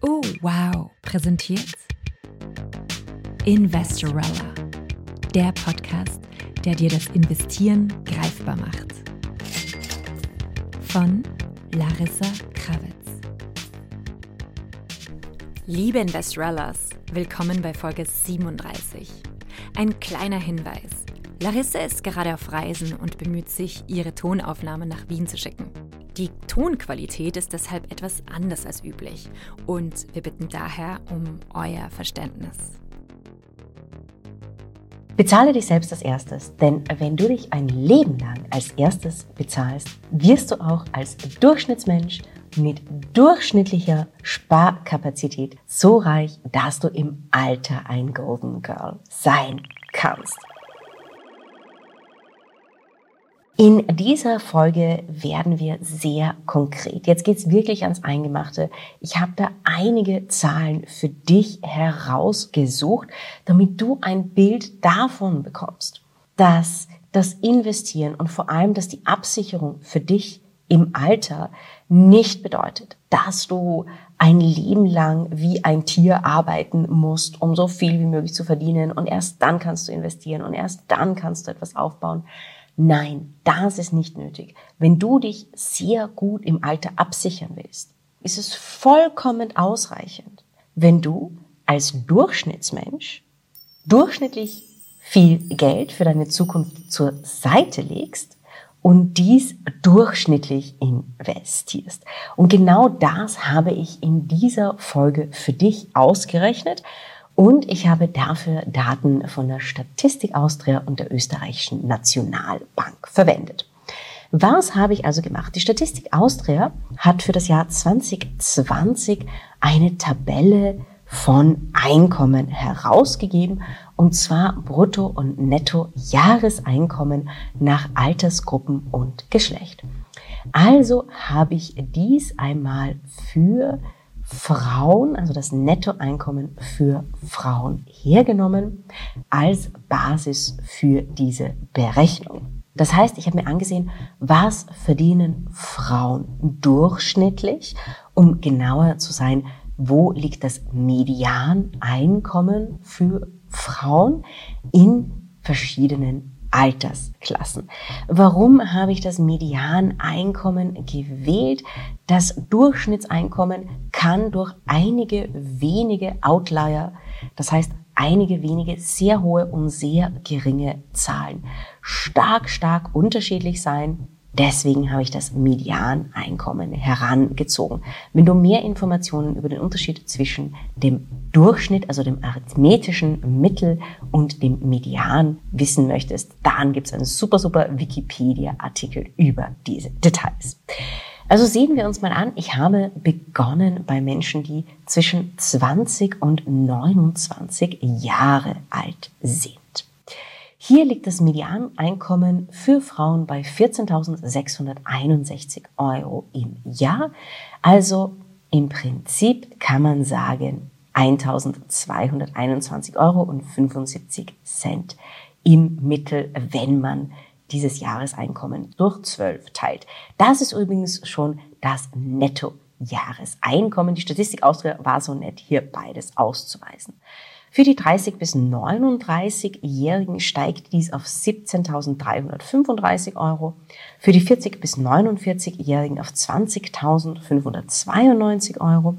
Oh, wow, präsentiert Investorella, der Podcast, der dir das Investieren greifbar macht. Von Larissa Kravitz. Liebe Investorellas, willkommen bei Folge 37. Ein kleiner Hinweis. Larissa ist gerade auf Reisen und bemüht sich, ihre Tonaufnahme nach Wien zu schicken. Die Tonqualität ist deshalb etwas anders als üblich und wir bitten daher um euer Verständnis. Bezahle dich selbst als erstes, denn wenn du dich ein Leben lang als erstes bezahlst, wirst du auch als Durchschnittsmensch mit durchschnittlicher Sparkapazität so reich, dass du im Alter ein Golden Girl sein kannst. In dieser Folge werden wir sehr konkret. Jetzt geht's wirklich ans Eingemachte. Ich habe da einige Zahlen für dich herausgesucht, damit du ein Bild davon bekommst, dass das Investieren und vor allem, dass die Absicherung für dich im Alter nicht bedeutet, dass du ein Leben lang wie ein Tier arbeiten musst, um so viel wie möglich zu verdienen und erst dann kannst du investieren und erst dann kannst du etwas aufbauen. Nein, das ist nicht nötig. Wenn du dich sehr gut im Alter absichern willst, ist es vollkommen ausreichend, wenn du als Durchschnittsmensch durchschnittlich viel Geld für deine Zukunft zur Seite legst und dies durchschnittlich investierst. Und genau das habe ich in dieser Folge für dich ausgerechnet und ich habe dafür Daten von der Statistik Austria und der österreichischen Nationalbank verwendet. Was habe ich also gemacht? Die Statistik Austria hat für das Jahr 2020 eine Tabelle von Einkommen herausgegeben, und zwar Brutto- und Netto-Jahreseinkommen nach Altersgruppen und Geschlecht. Also habe ich dies einmal für Frauen, also das Nettoeinkommen für Frauen hergenommen als Basis für diese Berechnung. Das heißt, ich habe mir angesehen, was verdienen Frauen durchschnittlich, um genauer zu sein, wo liegt das Medianeinkommen für Frauen in verschiedenen Altersklassen. Warum habe ich das Medianeinkommen gewählt? Das Durchschnittseinkommen kann durch einige wenige Outlier, das heißt einige wenige sehr hohe und sehr geringe Zahlen, stark, stark unterschiedlich sein Deswegen habe ich das Medianeinkommen herangezogen. Wenn du mehr Informationen über den Unterschied zwischen dem Durchschnitt, also dem arithmetischen Mittel und dem Median wissen möchtest, dann gibt es einen super, super Wikipedia-Artikel über diese Details. Also sehen wir uns mal an, ich habe begonnen bei Menschen, die zwischen 20 und 29 Jahre alt sind. Hier liegt das Medianeinkommen für Frauen bei 14.661 Euro im Jahr. Also im Prinzip kann man sagen 1.221 Euro und 75 Cent im Mittel, wenn man dieses Jahreseinkommen durch 12 teilt. Das ist übrigens schon das Nettojahreseinkommen. Die Statistik Austria war so nett, hier beides auszuweisen. Für die 30 bis 39-Jährigen steigt dies auf 17.335 Euro, für die 40 bis 49-Jährigen auf 20.592 Euro,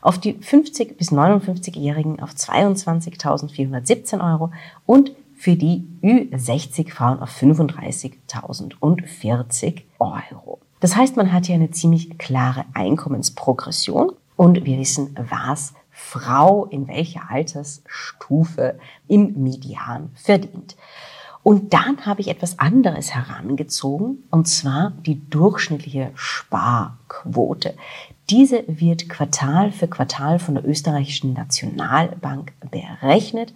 auf die 50 bis 59-Jährigen auf 22.417 Euro und für die Ü60 Frauen auf 35.040 Euro. Das heißt, man hat hier eine ziemlich klare Einkommensprogression und wir wissen, was Frau in welcher Altersstufe im Median verdient. Und dann habe ich etwas anderes herangezogen, und zwar die durchschnittliche Sparquote. Diese wird Quartal für Quartal von der österreichischen Nationalbank berechnet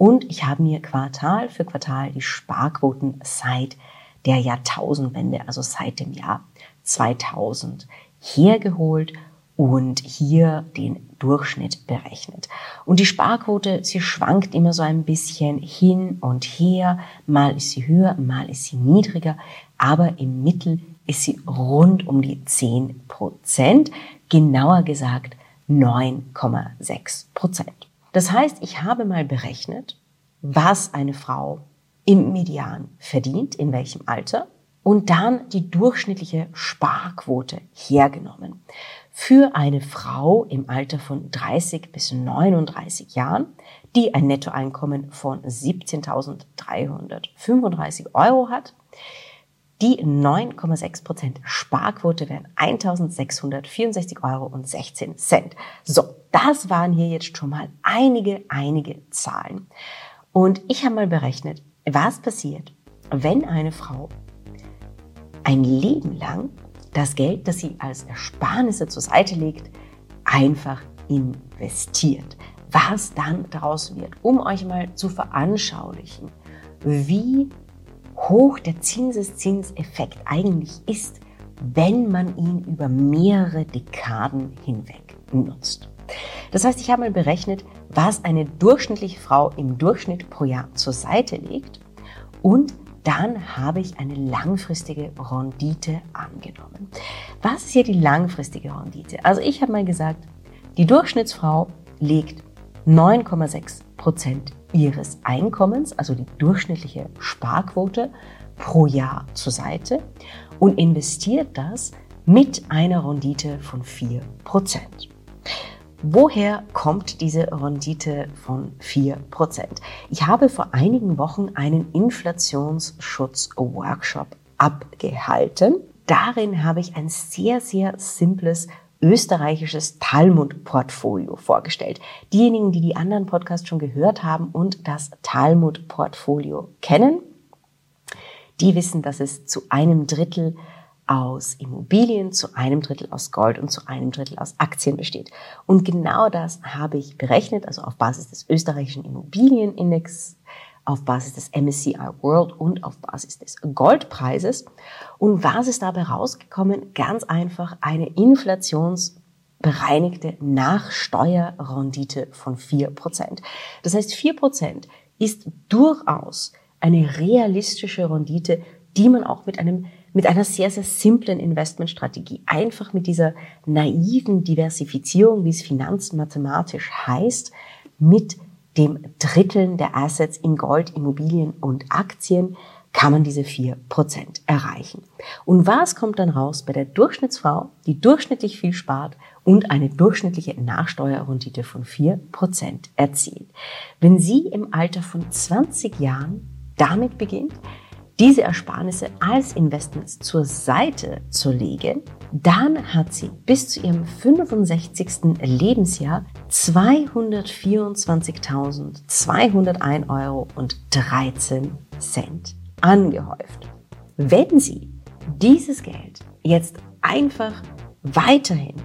und ich habe mir Quartal für Quartal die Sparquoten seit der Jahrtausendwende, also seit dem Jahr 2000 hergeholt und hier den Durchschnitt berechnet. Und die Sparquote, sie schwankt immer so ein bisschen hin und her. Mal ist sie höher, mal ist sie niedriger. Aber im Mittel ist sie rund um die 10 Prozent, genauer gesagt 9,6 Prozent. Das heißt, ich habe mal berechnet, was eine Frau im Median verdient, in welchem Alter, und dann die durchschnittliche Sparquote hergenommen. Für eine Frau im Alter von 30 bis 39 Jahren, die ein Nettoeinkommen von 17.335 Euro hat, die 9,6 Prozent Sparquote wären 1.664 Euro und 16 Cent. So, das waren hier jetzt schon mal einige, einige Zahlen. Und ich habe mal berechnet, was passiert, wenn eine Frau ein Leben lang das Geld, das sie als Ersparnisse zur Seite legt, einfach investiert. Was dann daraus wird, um euch mal zu veranschaulichen, wie hoch der Zinseszinseffekt eigentlich ist, wenn man ihn über mehrere Dekaden hinweg nutzt. Das heißt, ich habe mal berechnet, was eine durchschnittliche Frau im Durchschnitt pro Jahr zur Seite legt und dann habe ich eine langfristige Rendite angenommen. Was ist hier die langfristige Rendite? Also ich habe mal gesagt, die Durchschnittsfrau legt 9,6 Prozent ihres Einkommens, also die durchschnittliche Sparquote, pro Jahr zur Seite und investiert das mit einer Rendite von 4 Prozent. Woher kommt diese Rendite von 4%? Ich habe vor einigen Wochen einen Inflationsschutz-Workshop abgehalten. Darin habe ich ein sehr, sehr simples österreichisches Talmud-Portfolio vorgestellt. Diejenigen, die die anderen Podcasts schon gehört haben und das Talmud-Portfolio kennen, die wissen, dass es zu einem Drittel aus Immobilien, zu einem Drittel aus Gold und zu einem Drittel aus Aktien besteht. Und genau das habe ich berechnet, also auf Basis des österreichischen Immobilienindex, auf Basis des MSCI World und auf Basis des Goldpreises. Und was ist dabei rausgekommen? Ganz einfach eine inflationsbereinigte Nachsteuerrendite von 4%. Das heißt, 4% ist durchaus eine realistische Rendite, die man auch mit einem mit einer sehr, sehr simplen Investmentstrategie, einfach mit dieser naiven Diversifizierung, wie es finanzmathematisch heißt, mit dem Dritteln der Assets in Gold, Immobilien und Aktien kann man diese vier Prozent erreichen. Und was kommt dann raus bei der Durchschnittsfrau, die durchschnittlich viel spart und eine durchschnittliche Nachsteuerrendite von vier Prozent erzielt? Wenn sie im Alter von 20 Jahren damit beginnt, diese Ersparnisse als Investments zur Seite zu legen, dann hat sie bis zu ihrem 65. Lebensjahr 224.201 Euro und 13 Cent angehäuft. Wenn sie dieses Geld jetzt einfach weiterhin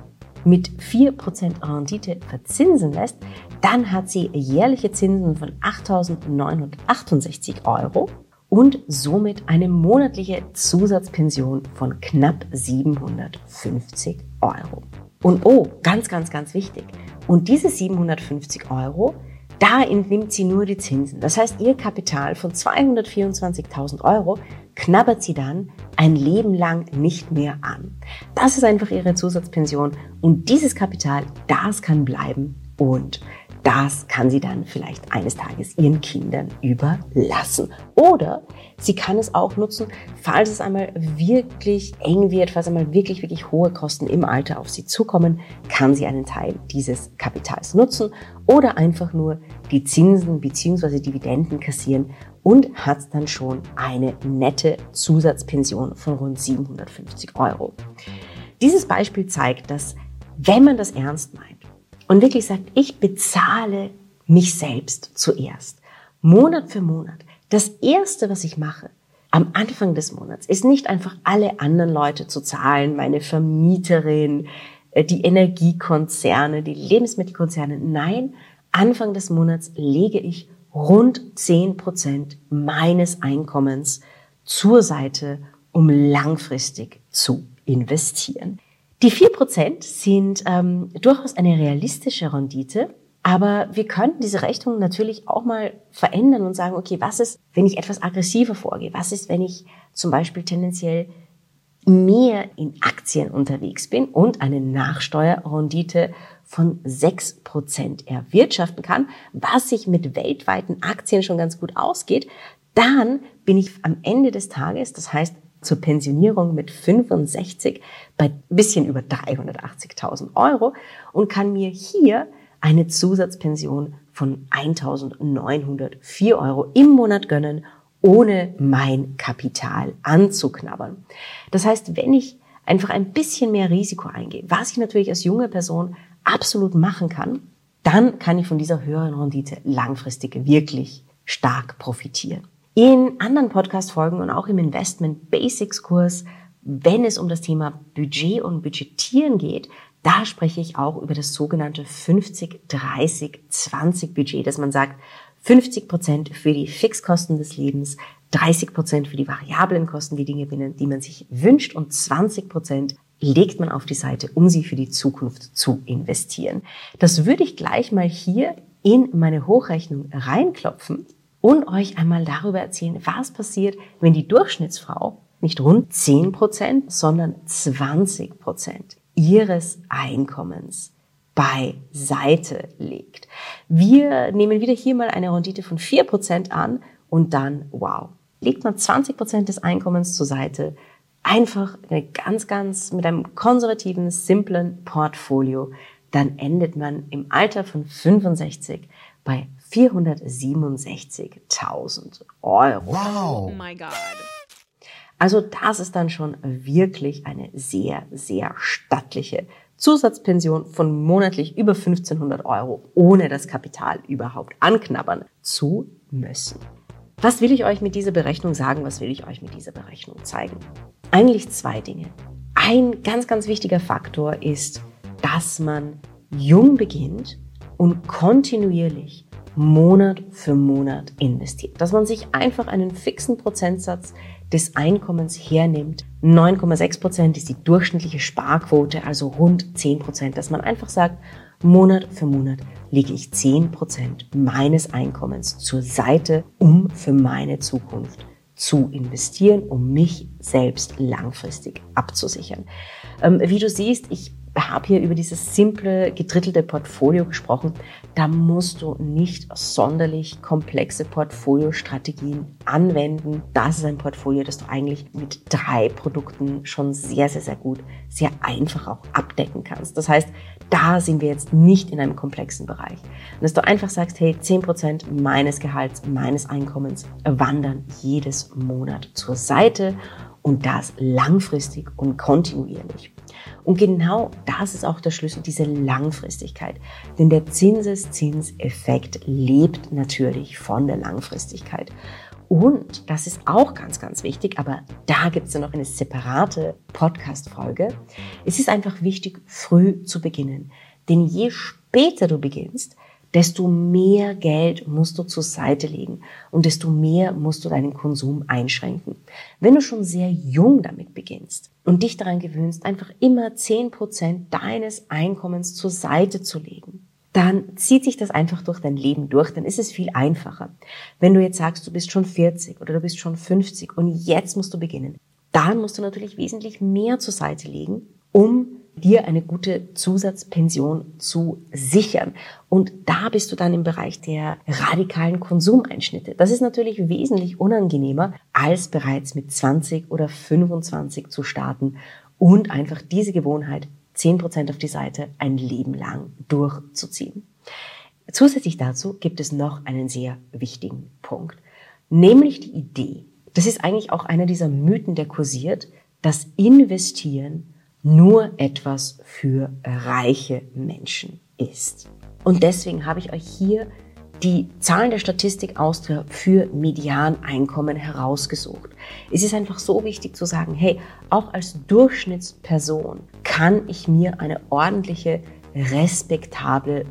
mit 4% Rendite verzinsen lässt, dann hat sie jährliche Zinsen von 8.968 Euro und somit eine monatliche Zusatzpension von knapp 750 Euro. Und oh, ganz, ganz, ganz wichtig. Und diese 750 Euro, da entnimmt sie nur die Zinsen. Das heißt, ihr Kapital von 224.000 Euro knabbert sie dann ein Leben lang nicht mehr an. Das ist einfach ihre Zusatzpension und dieses Kapital, das kann bleiben und das kann sie dann vielleicht eines Tages ihren Kindern überlassen. Oder sie kann es auch nutzen, falls es einmal wirklich eng wird, falls einmal wirklich, wirklich hohe Kosten im Alter auf sie zukommen, kann sie einen Teil dieses Kapitals nutzen oder einfach nur die Zinsen bzw. Dividenden kassieren und hat dann schon eine nette Zusatzpension von rund 750 Euro. Dieses Beispiel zeigt, dass wenn man das ernst meint, und wirklich sagt, ich bezahle mich selbst zuerst. Monat für Monat. Das erste, was ich mache, am Anfang des Monats, ist nicht einfach alle anderen Leute zu zahlen, meine Vermieterin, äh, die Energiekonzerne, die Lebensmittelkonzerne. Nein, Anfang des Monats lege ich rund 10 Prozent meines Einkommens zur Seite, um langfristig zu investieren. Die vier Prozent sind ähm, durchaus eine realistische Rendite, aber wir könnten diese Rechnung natürlich auch mal verändern und sagen, okay, was ist, wenn ich etwas aggressiver vorgehe? Was ist, wenn ich zum Beispiel tendenziell mehr in Aktien unterwegs bin und eine Nachsteuerrendite von 6% erwirtschaften kann, was sich mit weltweiten Aktien schon ganz gut ausgeht, dann bin ich am Ende des Tages, das heißt zur Pensionierung mit 65 bei bisschen über 380.000 Euro und kann mir hier eine Zusatzpension von 1.904 Euro im Monat gönnen, ohne mein Kapital anzuknabbern. Das heißt, wenn ich einfach ein bisschen mehr Risiko eingehe, was ich natürlich als junge Person absolut machen kann, dann kann ich von dieser höheren Rendite langfristig wirklich stark profitieren. In anderen Podcast-Folgen und auch im Investment Basics Kurs, wenn es um das Thema Budget und Budgetieren geht, da spreche ich auch über das sogenannte 50-30-20 Budget, dass man sagt, 50 Prozent für die Fixkosten des Lebens, 30 Prozent für die variablen Kosten, die Dinge, die man sich wünscht und 20 Prozent legt man auf die Seite, um sie für die Zukunft zu investieren. Das würde ich gleich mal hier in meine Hochrechnung reinklopfen und euch einmal darüber erzählen, was passiert, wenn die Durchschnittsfrau nicht rund 10 Prozent, sondern 20 Prozent ihres Einkommens beiseite legt. Wir nehmen wieder hier mal eine Rendite von 4 Prozent an und dann, wow, legt man 20 Prozent des Einkommens zur Seite, einfach eine ganz, ganz mit einem konservativen, simplen Portfolio, dann endet man im Alter von 65 bei 467.000 Euro. Wow. Oh my God. Also das ist dann schon wirklich eine sehr, sehr stattliche Zusatzpension von monatlich über 1500 Euro, ohne das Kapital überhaupt anknabbern zu müssen. Was will ich euch mit dieser Berechnung sagen? Was will ich euch mit dieser Berechnung zeigen? Eigentlich zwei Dinge. Ein ganz, ganz wichtiger Faktor ist, dass man jung beginnt und kontinuierlich Monat für Monat investiert. Dass man sich einfach einen fixen Prozentsatz des Einkommens hernimmt. 9,6 Prozent ist die durchschnittliche Sparquote, also rund 10 Prozent. Dass man einfach sagt, Monat für Monat lege ich 10 Prozent meines Einkommens zur Seite, um für meine Zukunft zu investieren, um mich selbst langfristig abzusichern. Ähm, wie du siehst, ich habe hier über dieses simple, gedrittelte Portfolio gesprochen. Da musst du nicht sonderlich komplexe Portfoliostrategien anwenden. Das ist ein Portfolio, das du eigentlich mit drei Produkten schon sehr, sehr, sehr gut, sehr einfach auch abdecken kannst. Das heißt, da sind wir jetzt nicht in einem komplexen Bereich. Und dass du einfach sagst, hey, zehn Prozent meines Gehalts, meines Einkommens wandern jedes Monat zur Seite und das langfristig und kontinuierlich. Und genau das ist auch der Schlüssel, diese Langfristigkeit. Denn der Zinseszinseffekt lebt natürlich von der Langfristigkeit. Und das ist auch ganz, ganz wichtig, aber da gibt es ja noch eine separate Podcast-Folge. Es ist einfach wichtig, früh zu beginnen. Denn je später du beginnst, desto mehr Geld musst du zur Seite legen und desto mehr musst du deinen Konsum einschränken. Wenn du schon sehr jung damit beginnst und dich daran gewöhnst, einfach immer zehn Prozent deines Einkommens zur Seite zu legen, dann zieht sich das einfach durch dein Leben durch, dann ist es viel einfacher. Wenn du jetzt sagst, du bist schon 40 oder du bist schon 50 und jetzt musst du beginnen, dann musst du natürlich wesentlich mehr zur Seite legen, um dir eine gute Zusatzpension zu sichern. Und da bist du dann im Bereich der radikalen Konsumeinschnitte. Das ist natürlich wesentlich unangenehmer, als bereits mit 20 oder 25 zu starten und einfach diese Gewohnheit 10% auf die Seite ein Leben lang durchzuziehen. Zusätzlich dazu gibt es noch einen sehr wichtigen Punkt, nämlich die Idee. Das ist eigentlich auch einer dieser Mythen, der kursiert, dass Investieren nur etwas für reiche Menschen ist. Und deswegen habe ich euch hier die Zahlen der Statistik Austria für Medianeinkommen herausgesucht. Es ist einfach so wichtig zu sagen, hey, auch als Durchschnittsperson kann ich mir eine ordentliche, respektable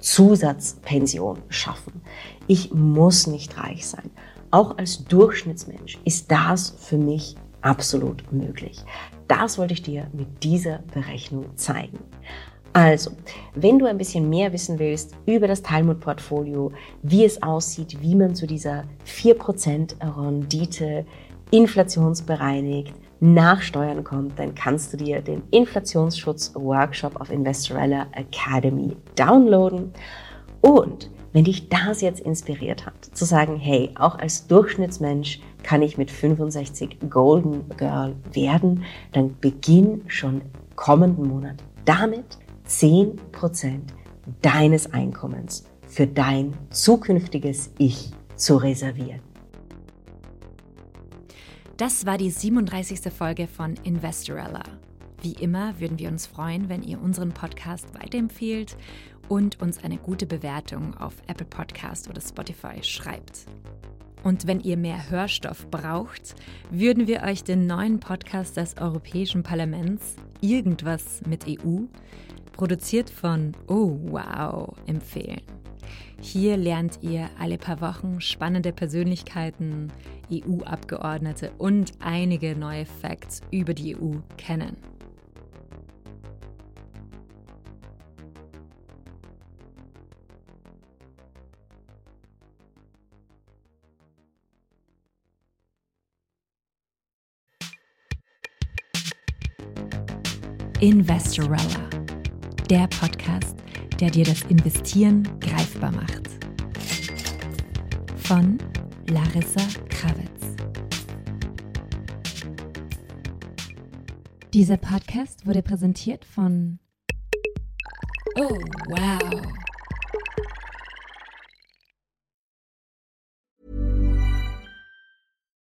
Zusatzpension schaffen. Ich muss nicht reich sein. Auch als Durchschnittsmensch ist das für mich absolut möglich. Das wollte ich dir mit dieser Berechnung zeigen. Also, wenn du ein bisschen mehr wissen willst über das Talmud-Portfolio, wie es aussieht, wie man zu dieser 4% Rendite inflationsbereinigt nach Steuern kommt, dann kannst du dir den Inflationsschutz-Workshop auf Investorella Academy downloaden. Und wenn dich das jetzt inspiriert hat, zu sagen, hey, auch als Durchschnittsmensch kann ich mit 65 Golden Girl werden, dann beginn schon kommenden Monat damit 10% deines Einkommens für dein zukünftiges Ich zu reservieren. Das war die 37. Folge von Investorella. Wie immer würden wir uns freuen, wenn ihr unseren Podcast weiterempfehlt und uns eine gute Bewertung auf Apple Podcast oder Spotify schreibt. Und wenn ihr mehr Hörstoff braucht, würden wir euch den neuen Podcast des Europäischen Parlaments Irgendwas mit EU, produziert von Oh Wow, empfehlen. Hier lernt ihr alle paar Wochen spannende Persönlichkeiten, EU-Abgeordnete und einige neue Facts über die EU kennen. Investorella, der Podcast, der dir das Investieren greifbar macht. Von Larissa Krawitz. Dieser Podcast wurde präsentiert von Oh, wow.